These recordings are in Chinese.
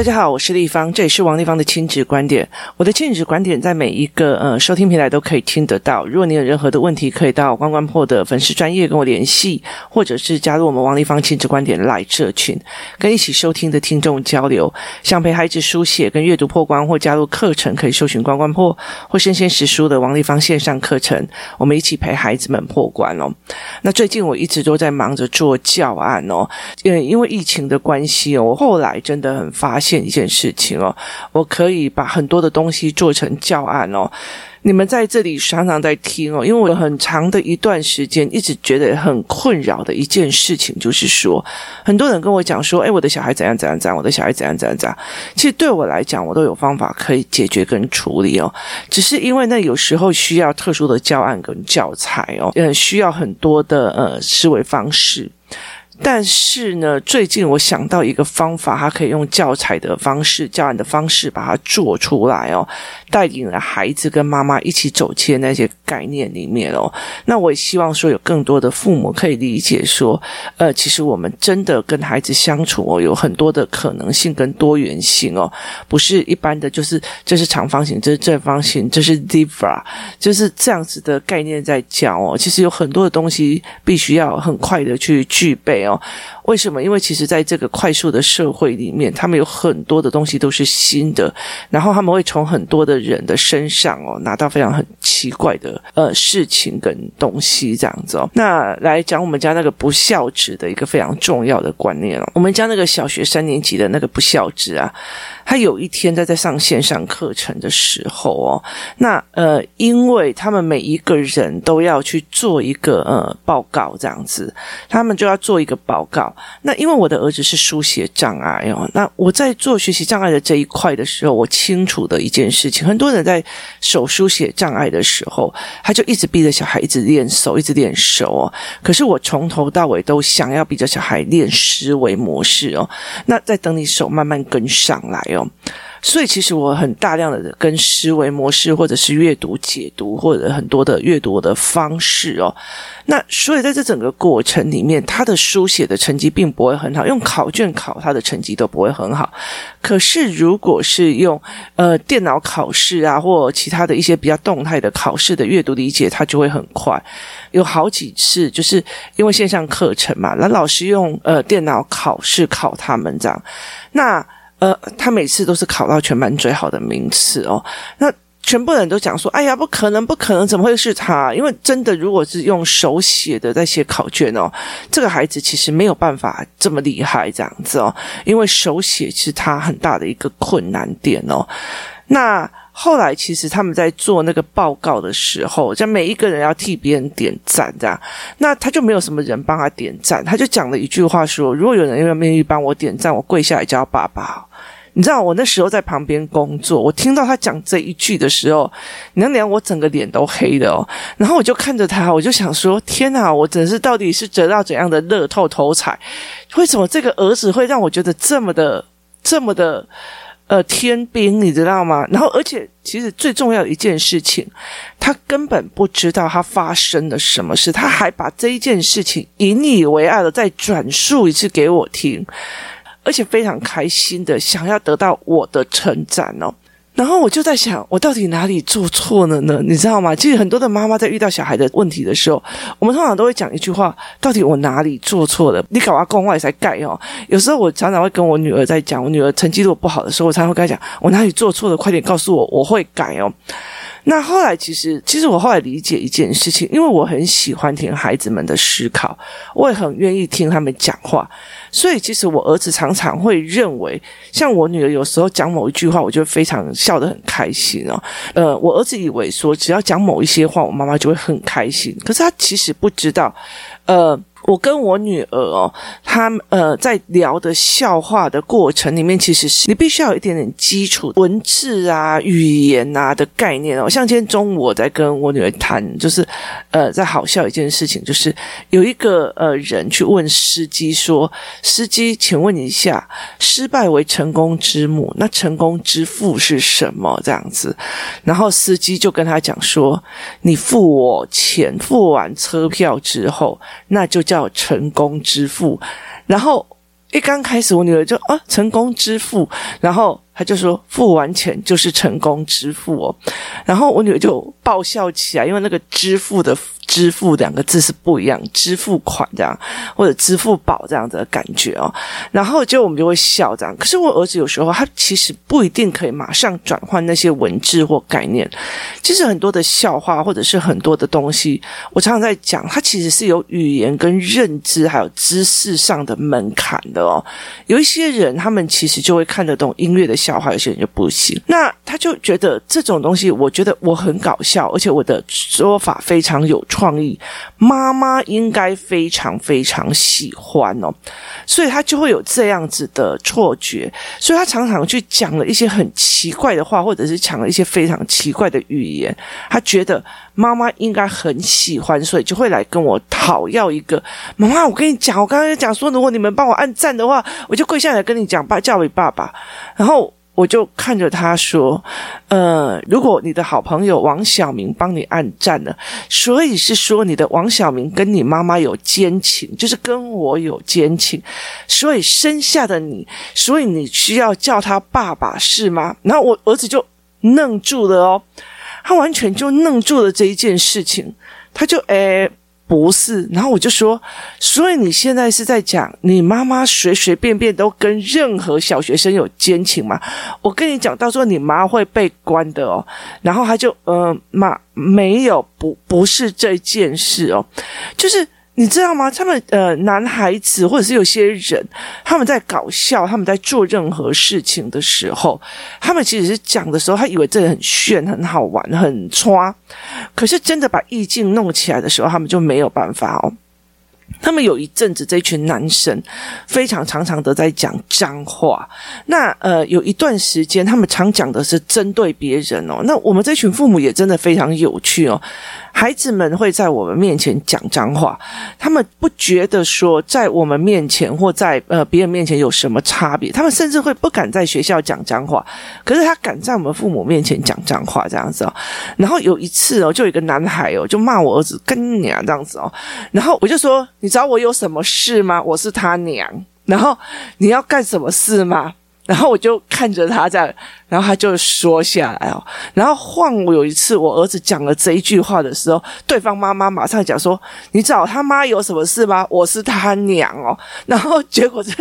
大家好，我是立方，这里是王立方的亲子观点。我的亲子观点在每一个呃收听平台都可以听得到。如果你有任何的问题，可以到关关破的粉丝专业跟我联系，或者是加入我们王立方亲子观点 LINE 社群，跟一起收听的听众交流。想陪孩子书写跟阅读破关，或加入课程，可以搜寻关关破或生鲜时书的王立方线上课程，我们一起陪孩子们破关哦。那最近我一直都在忙着做教案哦，因为因为疫情的关系哦，我后来真的很发现。一件事情哦，我可以把很多的东西做成教案哦。你们在这里常常在听哦，因为我有很长的一段时间一直觉得很困扰的一件事情，就是说，很多人跟我讲说，哎，我的小孩怎样怎样怎样，我的小孩怎样怎样怎样。其实对我来讲，我都有方法可以解决跟处理哦。只是因为那有时候需要特殊的教案跟教材哦，呃，需要很多的呃思维方式。但是呢，最近我想到一个方法，它可以用教材的方式、教案的方式把它做出来哦，带领了孩子跟妈妈一起走进那些概念里面哦。那我也希望说，有更多的父母可以理解说，呃，其实我们真的跟孩子相处哦，有很多的可能性跟多元性哦，不是一般的，就是这是长方形，这是正方形，这是 zebra，就是这样子的概念在讲哦。其实有很多的东西必须要很快的去具备哦。哦为什么？因为其实在这个快速的社会里面，他们有很多的东西都是新的，然后他们会从很多的人的身上哦拿到非常很奇怪的呃事情跟东西这样子哦。那来讲我们家那个不孝子的一个非常重要的观念哦，我们家那个小学三年级的那个不孝子啊。他有一天在在上线上课程的时候哦，那呃，因为他们每一个人都要去做一个呃报告这样子，他们就要做一个报告。那因为我的儿子是书写障碍哦，那我在做学习障碍的这一块的时候，我清楚的一件事情，很多人在手书写障碍的时候，他就一直逼着小孩一直练手，一直练手哦。可是我从头到尾都想要逼着小孩练思维模式哦，那在等你手慢慢跟上来哦。所以其实我很大量的跟思维模式，或者是阅读解读，或者很多的阅读的方式哦。那所以在这整个过程里面，他的书写的成绩并不会很好，用考卷考他的成绩都不会很好。可是如果是用呃电脑考试啊，或其他的一些比较动态的考试的阅读理解，他就会很快。有好几次就是因为线上课程嘛，那老师用呃电脑考试考他们这样，那。呃，他每次都是考到全班最好的名次哦。那全部人都讲说：“哎呀，不可能，不可能，怎么会是他？”因为真的，如果是用手写的在写考卷哦，这个孩子其实没有办法这么厉害这样子哦。因为手写是他很大的一个困难点哦。那后来其实他们在做那个报告的时候，就每一个人要替别人点赞这样，那他就没有什么人帮他点赞，他就讲了一句话说：“如果有人愿不愿意帮我点赞，我跪下来叫爸爸。”你知道我那时候在旁边工作，我听到他讲这一句的时候，娘娘我整个脸都黑的哦。然后我就看着他，我就想说：天哪，我真是到底是得到怎样的乐透头彩？为什么这个儿子会让我觉得这么的、这么的呃天兵？你知道吗？然后而且其实最重要一件事情，他根本不知道他发生了什么事，他还把这一件事情引以为傲的再转述一次给我听。而且非常开心的想要得到我的称赞哦，然后我就在想，我到底哪里做错了呢？你知道吗？其实很多的妈妈在遇到小孩的问题的时候，我们通常都会讲一句话：到底我哪里做错了？你搞阿公外才改哦。有时候我常常会跟我女儿在讲，我女儿成绩如果不好的时候，我常常会跟她讲：我哪里做错了？快点告诉我，我会改哦。那后来，其实，其实我后来理解一件事情，因为我很喜欢听孩子们的思考，我也很愿意听他们讲话，所以其实我儿子常常会认为，像我女儿有时候讲某一句话，我就非常笑得很开心哦。呃，我儿子以为说，只要讲某一些话，我妈妈就会很开心，可是他其实不知道，呃。我跟我女儿哦，她呃在聊的笑话的过程里面，其实是你必须要有一点点基础文字啊、语言啊的概念哦。像今天中午我在跟我女儿谈，就是呃在好笑一件事情，就是有一个呃人去问司机说：“司机，请问一下，失败为成功之母，那成功之父是什么？”这样子，然后司机就跟他讲说：“你付我钱，付完车票之后，那就。”叫成功之父，然后一刚开始，我女儿就啊，成功之父，然后他就说付完钱就是成功支付哦，然后我女儿就爆笑起来，因为那个支付的。支付两个字是不一样，支付款这样，或者支付宝这样的感觉哦。然后就我们就会笑这样。可是我儿子有时候他其实不一定可以马上转换那些文字或概念。其实很多的笑话或者是很多的东西，我常常在讲，他其实是有语言跟认知还有知识上的门槛的哦。有一些人他们其实就会看得懂音乐的笑话，有些人就不行。那他就觉得这种东西，我觉得我很搞笑，而且我的说法非常有创意，妈妈应该非常非常喜欢哦，所以他就会有这样子的错觉，所以他常常去讲了一些很奇怪的话，或者是讲了一些非常奇怪的语言，他觉得妈妈应该很喜欢，所以就会来跟我讨要一个妈妈。我跟你讲，我刚刚讲说，如果你们帮我按赞的话，我就跪下来跟你讲，爸叫你爸爸，然后。我就看着他说：“呃，如果你的好朋友王小明帮你按赞了，所以是说你的王小明跟你妈妈有奸情，就是跟我有奸情，所以生下的你，所以你需要叫他爸爸是吗？”然后我儿子就愣住了哦，他完全就愣住了这一件事情，他就诶。不是，然后我就说，所以你现在是在讲你妈妈随随便便都跟任何小学生有奸情吗？我跟你讲，到时候你妈会被关的哦。然后他就，呃，妈，没有，不，不是这件事哦，就是。你知道吗？他们呃，男孩子或者是有些人，他们在搞笑，他们在做任何事情的时候，他们其实是讲的时候，他以为这很炫、很好玩、很抓，可是真的把意境弄起来的时候，他们就没有办法哦。他们有一阵子，这群男生非常常常的在讲脏话。那呃，有一段时间，他们常讲的是针对别人哦。那我们这群父母也真的非常有趣哦。孩子们会在我们面前讲脏话，他们不觉得说在我们面前或在呃别人面前有什么差别，他们甚至会不敢在学校讲脏话，可是他敢在我们父母面前讲脏话这样子哦。然后有一次哦，就有一个男孩哦，就骂我儿子跟娘这样子哦，然后我就说：“你知道我有什么事吗？我是他娘。然后你要干什么事吗？”然后我就看着他这样，然后他就说下来哦。然后换我有一次，我儿子讲了这一句话的时候，对方妈妈马上讲说：“你找他妈有什么事吗？我是他娘哦。”然后结果这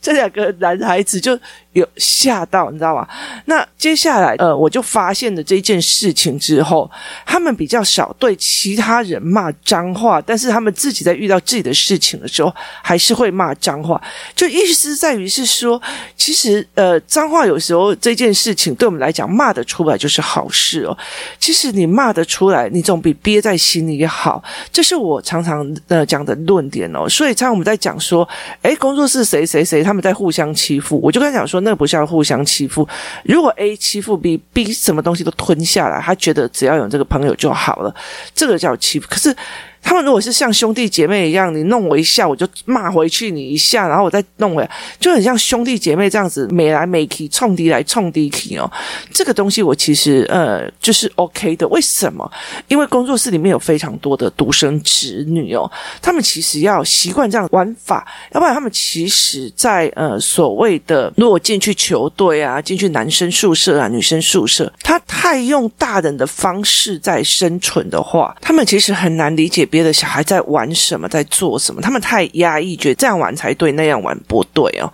这两个男孩子就。有吓到，你知道吗？那接下来，呃，我就发现了这件事情之后，他们比较少对其他人骂脏话，但是他们自己在遇到自己的事情的时候，还是会骂脏话。就意思在于是说，其实，呃，脏话有时候这件事情对我们来讲，骂得出来就是好事哦。其实你骂得出来，你总比憋在心里好。这是我常常呃讲的论点哦。所以，常常我们在讲说，诶，工作室谁谁谁他们在互相欺负，我就跟他讲说。那不像互相欺负。如果 A 欺负 B，B 什么东西都吞下来，他觉得只要有这个朋友就好了，这个叫欺负。可是。他们如果是像兄弟姐妹一样，你弄我一下，我就骂回去你一下，然后我再弄回来，就很像兄弟姐妹这样子，每来每去，冲敌来冲敌去哦。这个东西我其实呃就是 OK 的。为什么？因为工作室里面有非常多的独生子女哦，他们其实要习惯这样玩法，要不然他们其实在呃所谓的如果进去球队啊，进去男生宿舍啊，女生宿舍，他太用大人的方式在生存的话，他们其实很难理解。别的小孩在玩什么，在做什么？他们太压抑，觉得这样玩才对，那样玩不对哦。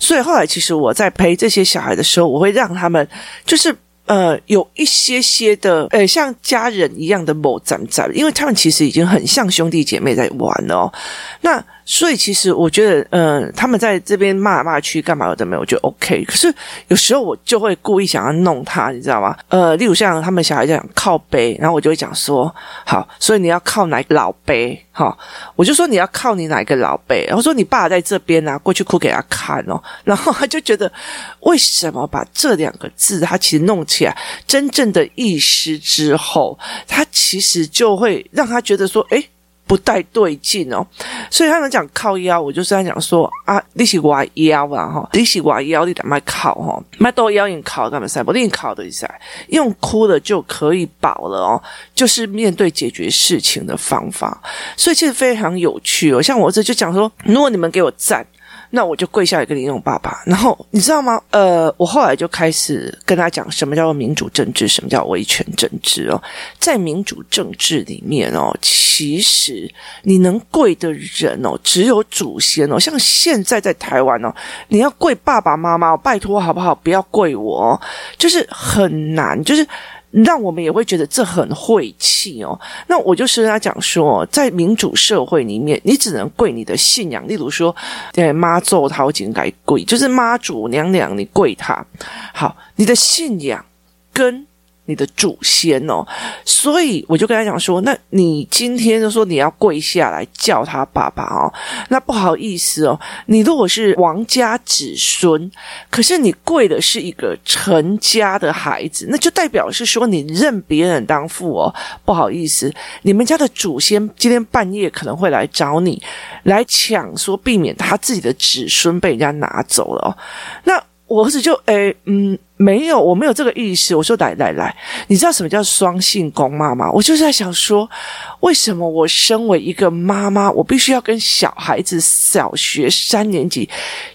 所以后来，其实我在陪这些小孩的时候，我会让他们就是呃有一些些的呃像家人一样的某站站，因为他们其实已经很像兄弟姐妹在玩了哦。那。所以其实我觉得，呃，他们在这边骂来骂去干嘛的没有，我觉得 OK。可是有时候我就会故意想要弄他，你知道吗？呃，例如像他们小孩这样靠背，然后我就会讲说，好，所以你要靠哪个老背？哈，我就说你要靠你哪一个老背？然后说你爸在这边啊，过去哭给他看哦。然后他就觉得，为什么把这两个字他其实弄起来真正的意思之后，他其实就会让他觉得说，诶。不太对劲哦，所以他们讲靠腰，我就是在讲说啊，你是我腰啊哈，你是我腰，你得卖靠哈，卖多腰你靠干嘛塞？不你靠的一下，用哭的就可以饱了哦，就是面对解决事情的方法，所以其实非常有趣哦。像我这就讲说，如果你们给我赞。那我就跪下来跟你用爸爸。然后你知道吗？呃，我后来就开始跟他讲什么叫做民主政治，什么叫威权政治哦。在民主政治里面哦，其实你能跪的人哦，只有祖先哦。像现在在台湾哦，你要跪爸爸妈妈，拜托好不好？不要跪我，就是很难，就是。让我们也会觉得这很晦气哦。那我就是跟他讲说，在民主社会里面，你只能跪你的信仰，例如说，对妈祖头前该跪，就是妈祖娘娘，你跪他。好，你的信仰跟。你的祖先哦，所以我就跟他讲说，那你今天就说你要跪下来叫他爸爸哦，那不好意思哦，你如果是王家子孙，可是你跪的是一个陈家的孩子，那就代表是说你认别人当父哦，不好意思，你们家的祖先今天半夜可能会来找你来抢，说避免他自己的子孙被人家拿走了哦，那我儿子就诶嗯。没有，我没有这个意思。我说来来来，你知道什么叫双性公妈吗？我就是在想说，为什么我身为一个妈妈，我必须要跟小孩子小学三年级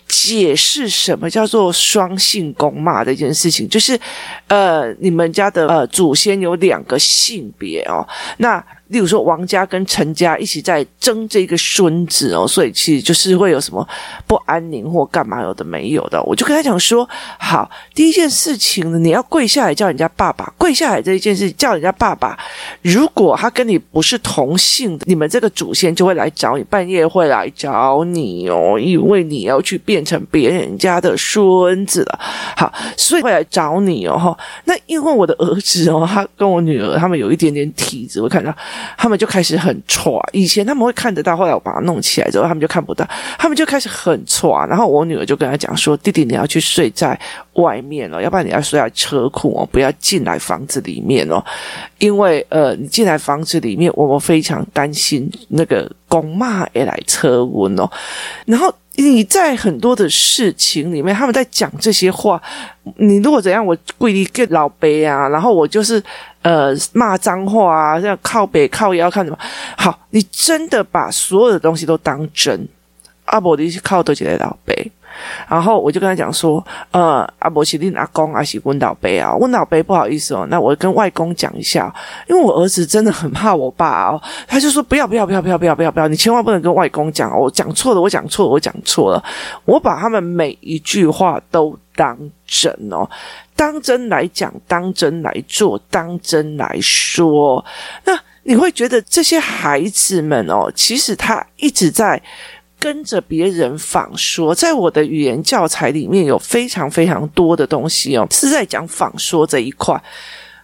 解释什么叫做双性公妈的一件事情？就是，呃，你们家的呃祖先有两个性别哦，那。例如说，王家跟陈家一起在争这个孙子哦，所以其实就是会有什么不安宁或干嘛有的没有的。我就跟他讲说，好，第一件事情呢，你要跪下来叫人家爸爸，跪下来这一件事叫人家爸爸。如果他跟你不是同姓的，你们这个祖先就会来找你，半夜会来找你哦，因为你要去变成别人家的孙子了。好，所以会来找你哦。那因为我的儿子哦，他跟我女儿他们有一点点体质，我看到。他们就开始很挫，以前他们会看得到，后来我把它弄起来之后，他们就看不到。他们就开始很挫，然后我女儿就跟他讲说：“弟弟，你要去睡在外面哦，要不然你要睡在车库哦，不要进来房子里面哦，因为呃，你进来房子里面，我们非常担心那个公骂也来车温哦。然后你在很多的事情里面，他们在讲这些话，你如果怎样，我跪一个老杯啊，然后我就是。”呃，骂脏话啊，这样靠北靠腰看什么？好，你真的把所有的东西都当真？阿伯的靠都起来老北，然后我就跟他讲说，呃，阿伯是你阿公还是问老北啊？问老北不好意思哦，那我跟外公讲一下，因为我儿子真的很怕我爸哦，他就说不要不要不要不要不要不要，你千万不能跟外公讲，我讲错了，我讲错了，我讲错了，我把他们每一句话都当真哦。当真来讲，当真来做，当真来说，那你会觉得这些孩子们哦，其实他一直在跟着别人仿说。在我的语言教材里面有非常非常多的东西哦，是在讲仿说这一块。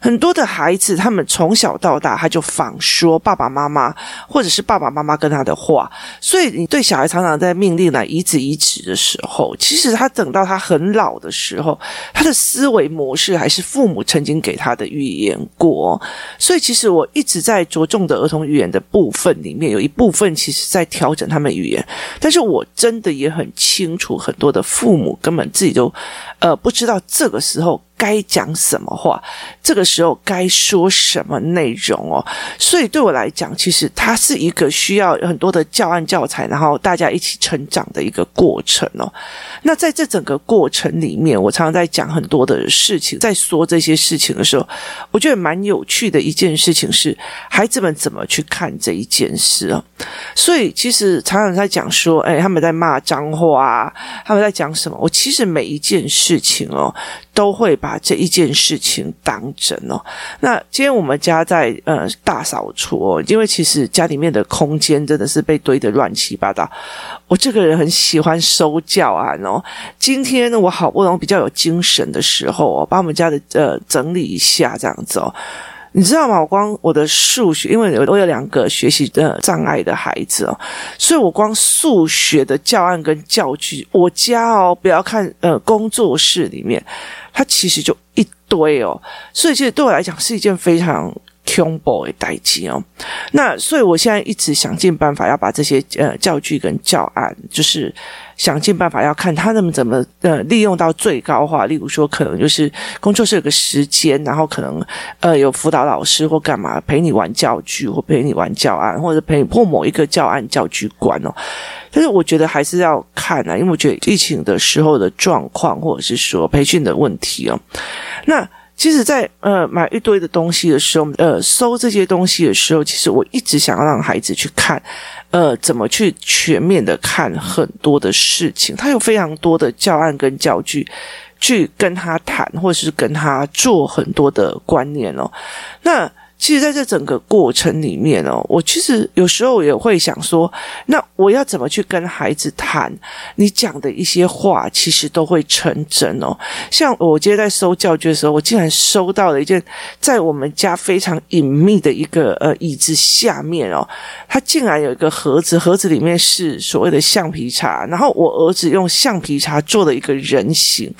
很多的孩子，他们从小到大，他就仿说爸爸妈妈，或者是爸爸妈妈跟他的话。所以，你对小孩常常在命令来颐指颐指的时候，其实他等到他很老的时候，他的思维模式还是父母曾经给他的语言过。所以，其实我一直在着重的儿童语言的部分里面，有一部分其实在调整他们语言。但是我真的也很清楚，很多的父母根本自己都呃不知道这个时候。该讲什么话，这个时候该说什么内容哦，所以对我来讲，其实它是一个需要很多的教案教材，然后大家一起成长的一个过程哦。那在这整个过程里面，我常常在讲很多的事情，在说这些事情的时候，我觉得蛮有趣的一件事情是，孩子们怎么去看这一件事哦。所以其实常常在讲说，哎，他们在骂脏话啊，他们在讲什么？我其实每一件事情哦。都会把把这一件事情当真哦。那今天我们家在呃大扫除哦，因为其实家里面的空间真的是被堆得乱七八糟。我这个人很喜欢收教案哦。今天呢，我好不容易比较有精神的时候哦，把我们家的呃整理一下这样子哦。你知道吗？我光我的数学，因为我有两个学习的障碍的孩子哦，所以我光数学的教案跟教具，我家哦，不要看呃工作室里面，它其实就一堆哦，所以其实对我来讲是一件非常恐怖的代志哦。那所以我现在一直想尽办法要把这些呃教具跟教案，就是。想尽办法要看他们怎么呃利用到最高化，例如说可能就是工作室有个时间，然后可能呃有辅导老师或干嘛陪你玩教具或陪你玩教案，或者陪你破某一个教案教具馆哦。但是我觉得还是要看啊，因为我觉得疫情的时候的状况，或者是说培训的问题哦。那其实在，呃买一堆的东西的时候，呃收这些东西的时候，其实我一直想要让孩子去看，呃怎么去全面的看很多的事情。他有非常多的教案跟教具。去跟他谈，或者是跟他做很多的观念哦。那其实，在这整个过程里面哦，我其实有时候也会想说，那我要怎么去跟孩子谈？你讲的一些话，其实都会成真哦。像我今天在收教具的时候，我竟然收到了一件，在我们家非常隐秘的一个呃椅子下面哦，它竟然有一个盒子，盒子里面是所谓的橡皮擦，然后我儿子用橡皮擦做了一个人形。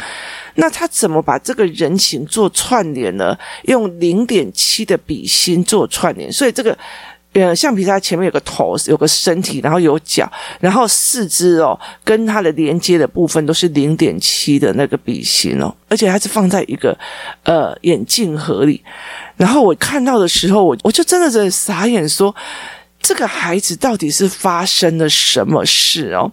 那他怎么把这个人形做串联呢？用零点七的笔芯做串联，所以这个呃橡皮擦前面有个头，有个身体，然后有脚，然后四肢哦跟它的连接的部分都是零点七的那个笔芯哦，而且它是放在一个呃眼镜盒里。然后我看到的时候，我我就真的在傻眼说。这个孩子到底是发生了什么事哦？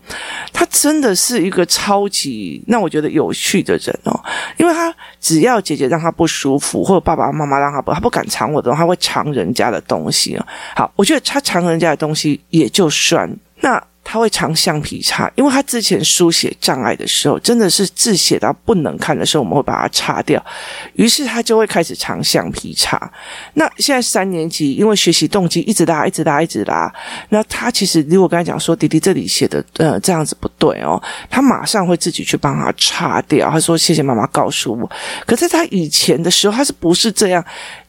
他真的是一个超级让我觉得有趣的人哦，因为他只要姐姐让他不舒服，或者爸爸妈妈让他不，他不敢藏我的，他会藏人家的东西哦。好，我觉得他藏人家的东西也就算那。他会藏橡皮擦，因为他之前书写障碍的时候，真的是字写到不能看的时候，我们会把它擦掉。于是他就会开始藏橡皮擦。那现在三年级，因为学习动机一直拉，一直拉，一直拉。那他其实如果跟他讲说：“弟弟，这里写的呃这样子不对哦。”他马上会自己去帮他擦掉。他说：“谢谢妈妈告诉我。”可是他以前的时候，他是不是这样？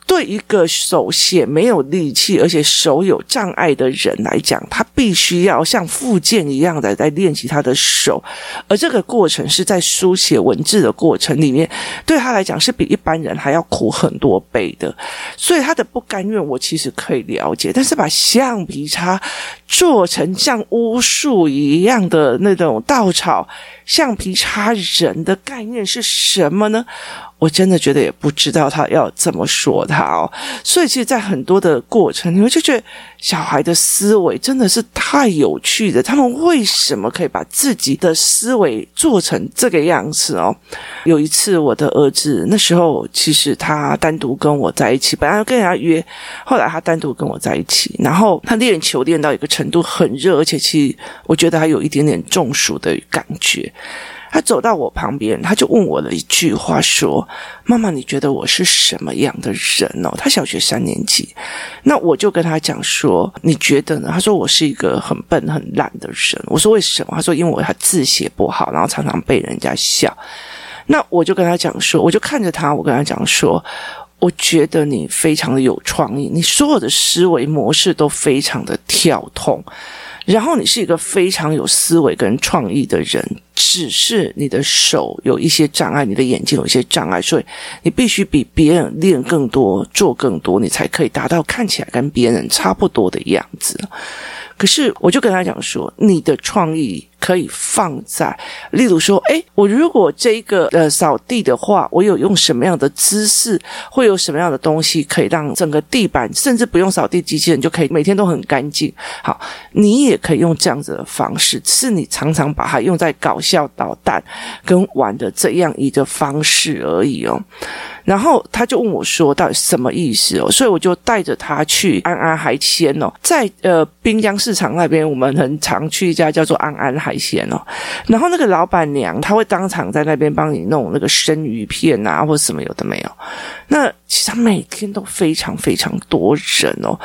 对一个手写没有力气，而且手有障碍的人来讲，他必须要像复健一样的在练习他的手，而这个过程是在书写文字的过程里面，对他来讲是比一般人还要苦很多倍的。所以他的不甘愿，我其实可以了解。但是把橡皮擦做成像巫术一样的那种稻草橡皮擦人的概念是什么呢？我真的觉得也不知道他要怎么说他哦，所以其实，在很多的过程，你们就觉得小孩的思维真的是太有趣的。他们为什么可以把自己的思维做成这个样子哦？有一次，我的儿子那时候其实他单独跟我在一起，本来要跟人家约，后来他单独跟我在一起，然后他练球练到一个程度很热，而且其实我觉得还有一点点中暑的感觉。他走到我旁边，他就问我了一句话，说：“妈妈，你觉得我是什么样的人哦？”他小学三年级，那我就跟他讲说：“你觉得呢？”他说：“我是一个很笨很懒的人。”我说：“为什么？”他说：“因为我他字写不好，然后常常被人家笑。”那我就跟他讲说，我就看着他，我跟他讲说：“我觉得你非常的有创意，你所有的思维模式都非常的跳通。”然后你是一个非常有思维跟创意的人，只是你的手有一些障碍，你的眼睛有一些障碍，所以你必须比别人练更多，做更多，你才可以达到看起来跟别人差不多的样子。可是我就跟他讲说，你的创意。可以放在，例如说，诶，我如果这一个呃扫地的话，我有用什么样的姿势，会有什么样的东西可以让整个地板，甚至不用扫地机器人就可以每天都很干净。好，你也可以用这样子的方式，是你常常把它用在搞笑捣蛋跟玩的这样一个方式而已哦。然后他就问我说：“到底什么意思哦？”所以我就带着他去安安海鲜哦，在呃滨江市场那边，我们很常去一家叫做安安海鲜哦。然后那个老板娘她会当场在那边帮你弄那个生鱼片啊，或者什么有的没有。那其实他每天都非常非常多人哦。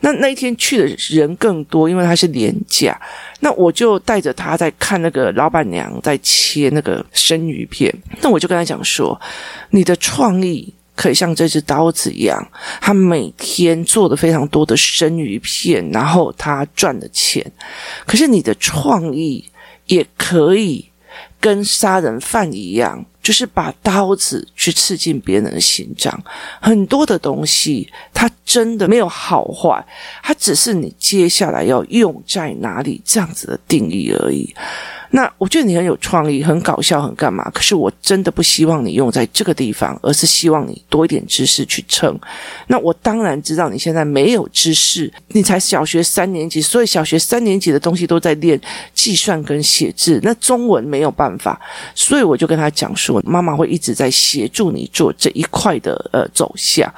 那那一天去的人更多，因为他是廉价。那我就带着他在看那个老板娘在切那个生鱼片。那我就跟他讲说：“你的创意可以像这只刀子一样，他每天做的非常多的生鱼片，然后他赚的钱。可是你的创意也可以跟杀人犯一样，就是把刀子去刺进别人的心脏。很多的东西，它真的没有好坏，它只是你接下来要用在哪里这样子的定义而已。那我觉得你很有创意，很搞笑，很干嘛？可是我真的不希望你用在这个地方，而是希望你多一点知识去撑。那我当然知道你现在没有知识，你才小学三年级，所以小学三年级的东西都在练计算跟写字。那中文没有办法，所以我就跟他讲说，妈妈会一直在协助你做这一块的呃走向。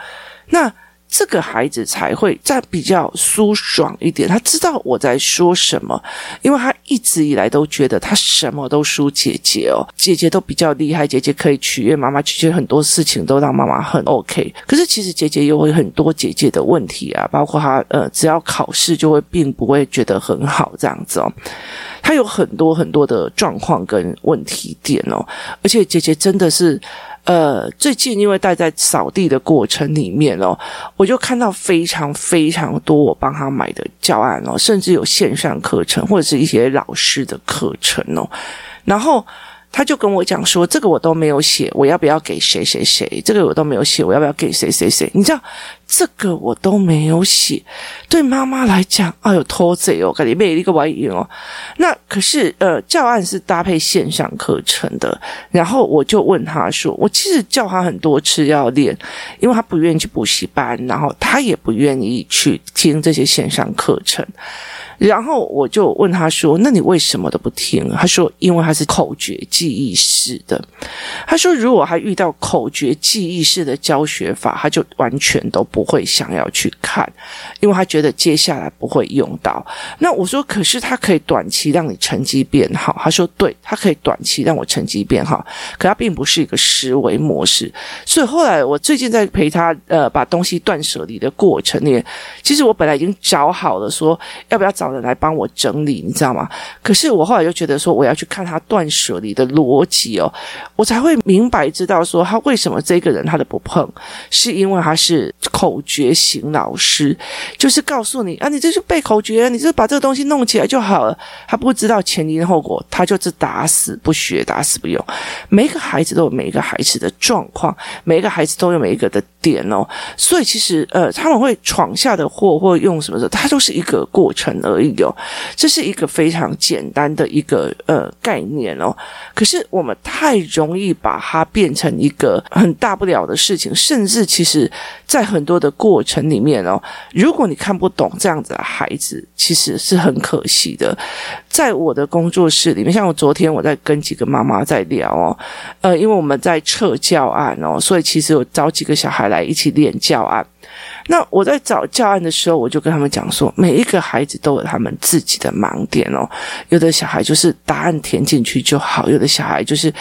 那。这个孩子才会再比较舒爽一点，他知道我在说什么，因为他一直以来都觉得他什么都输姐姐哦，姐姐都比较厉害，姐姐可以取悦妈妈，姐姐很多事情都让妈妈很 OK。可是其实姐姐也会很多姐姐的问题啊，包括她呃，只要考试就会并不会觉得很好这样子哦，她有很多很多的状况跟问题点哦，而且姐姐真的是。呃，最近因为待在扫地的过程里面哦，我就看到非常非常多我帮他买的教案哦，甚至有线上课程或者是一些老师的课程哦，然后。他就跟我讲说：“这个我都没有写，我要不要给谁谁谁？这个我都没有写，我要不要给谁谁谁？你知道，这个我都没有写。对妈妈来讲，哎呦，偷贼哦，感觉被一个玩意哦。那可是，呃，教案是搭配线上课程的。然后我就问他说：我其实叫他很多次要练，因为他不愿意去补习班，然后他也不愿意去听这些线上课程。”然后我就问他说：“那你为什么都不听？”他说：“因为他是口诀记忆式的。”他说：“如果他遇到口诀记忆式的教学法，他就完全都不会想要去看，因为他觉得接下来不会用到。”那我说：“可是他可以短期让你成绩变好。”他说：“对，他可以短期让我成绩变好，可他并不是一个思维模式。”所以后来我最近在陪他呃把东西断舍离的过程里，其实我本来已经找好了说要不要找。来帮我整理，你知道吗？可是我后来就觉得说，我要去看他断舍离的逻辑哦，我才会明白知道说他为什么这个人他的不碰，是因为他是口诀型老师，就是告诉你啊，你这是背口诀，你就把这个东西弄起来就好了。他不知道前因后果，他就是打死不学，打死不用。每一个孩子都有每一个孩子的状况，每一个孩子都有每一个的点哦，所以其实呃，他们会闯下的祸或用什么的，它都是一个过程而。有，这是一个非常简单的一个呃概念哦。可是我们太容易把它变成一个很大不了的事情，甚至其实，在很多的过程里面哦，如果你看不懂这样子的孩子，其实是很可惜的。在我的工作室里面，像我昨天我在跟几个妈妈在聊哦，呃，因为我们在测教案哦，所以其实我找几个小孩来一起练教案。那我在找教案的时候，我就跟他们讲说，每一个孩子都有他们自己的盲点哦。有的小孩就是答案填进去就好，有的小孩就是。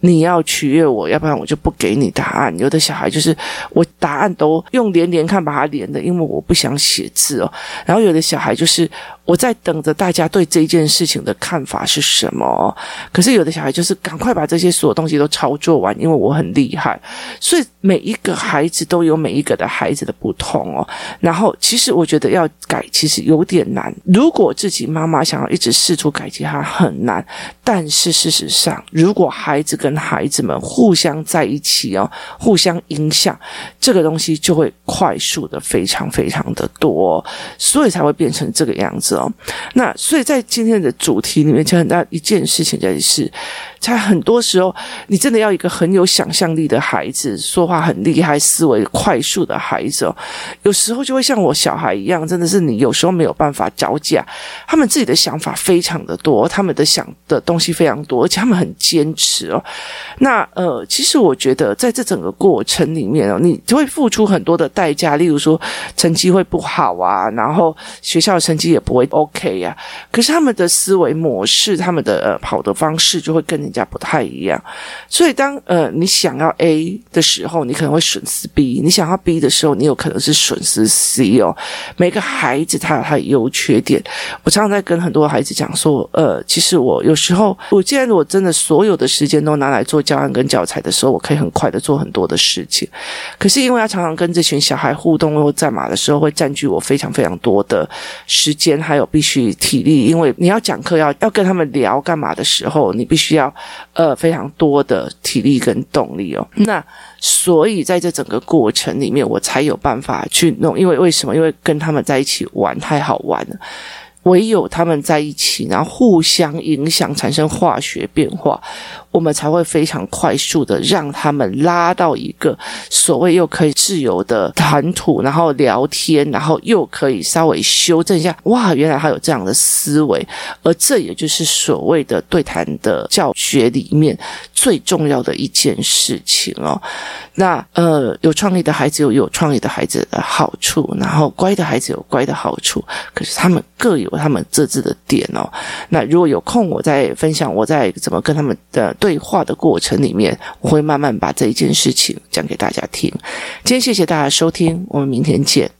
你要取悦我，要不然我就不给你答案。有的小孩就是我答案都用连连看把它连的，因为我不想写字哦。然后有的小孩就是我在等着大家对这件事情的看法是什么。可是有的小孩就是赶快把这些所有东西都操作完，因为我很厉害。所以每一个孩子都有每一个的孩子的不同哦。然后其实我觉得要改其实有点难。如果自己妈妈想要一直试图改进，它很难。但是事实上，如果孩子跟孩子们互相在一起哦，互相影响，这个东西就会快速的非常非常的多，所以才会变成这个样子哦。那所以在今天的主题里面，就很大一件事情就是。他很多时候，你真的要一个很有想象力的孩子，说话很厉害、思维快速的孩子哦。有时候就会像我小孩一样，真的是你有时候没有办法招架。他们自己的想法非常的多，他们的想的东西非常多，而且他们很坚持哦。那呃，其实我觉得在这整个过程里面哦，你就会付出很多的代价，例如说成绩会不好啊，然后学校的成绩也不会 OK 呀。可是他们的思维模式，他们的呃跑的方式就会跟人家不太一样，所以当呃你想要 A 的时候，你可能会损失 B；你想要 B 的时候，你有可能是损失 C 哦。每个孩子他有他的优缺点。我常常在跟很多孩子讲说，呃，其实我有时候，我既然我真的所有的时间都拿来做教案跟教材的时候，我可以很快的做很多的事情。可是因为要常常跟这群小孩互动或战马的时候，会占据我非常非常多的时间，还有必须体力。因为你要讲课要要跟他们聊干嘛的时候，你必须要。呃非常多的体力跟动力哦。那所以在这整个过程里面，我才有办法去弄。因为为什么？因为跟他们在一起玩太好玩了。唯有他们在一起，然后互相影响，产生化学变化，我们才会非常快速的让他们拉到一个所谓又可以自由的谈吐，然后聊天，然后又可以稍微修正一下。哇，原来他有这样的思维，而这也就是所谓的对谈的教学里面最重要的一件事情哦。那呃，有创意的孩子有有创意的孩子的好处，然后乖的孩子有乖的好处，可是他们各有。他们各自的点哦，那如果有空，我再分享我在怎么跟他们的对话的过程里面，我会慢慢把这一件事情讲给大家听。今天谢谢大家收听，我们明天见。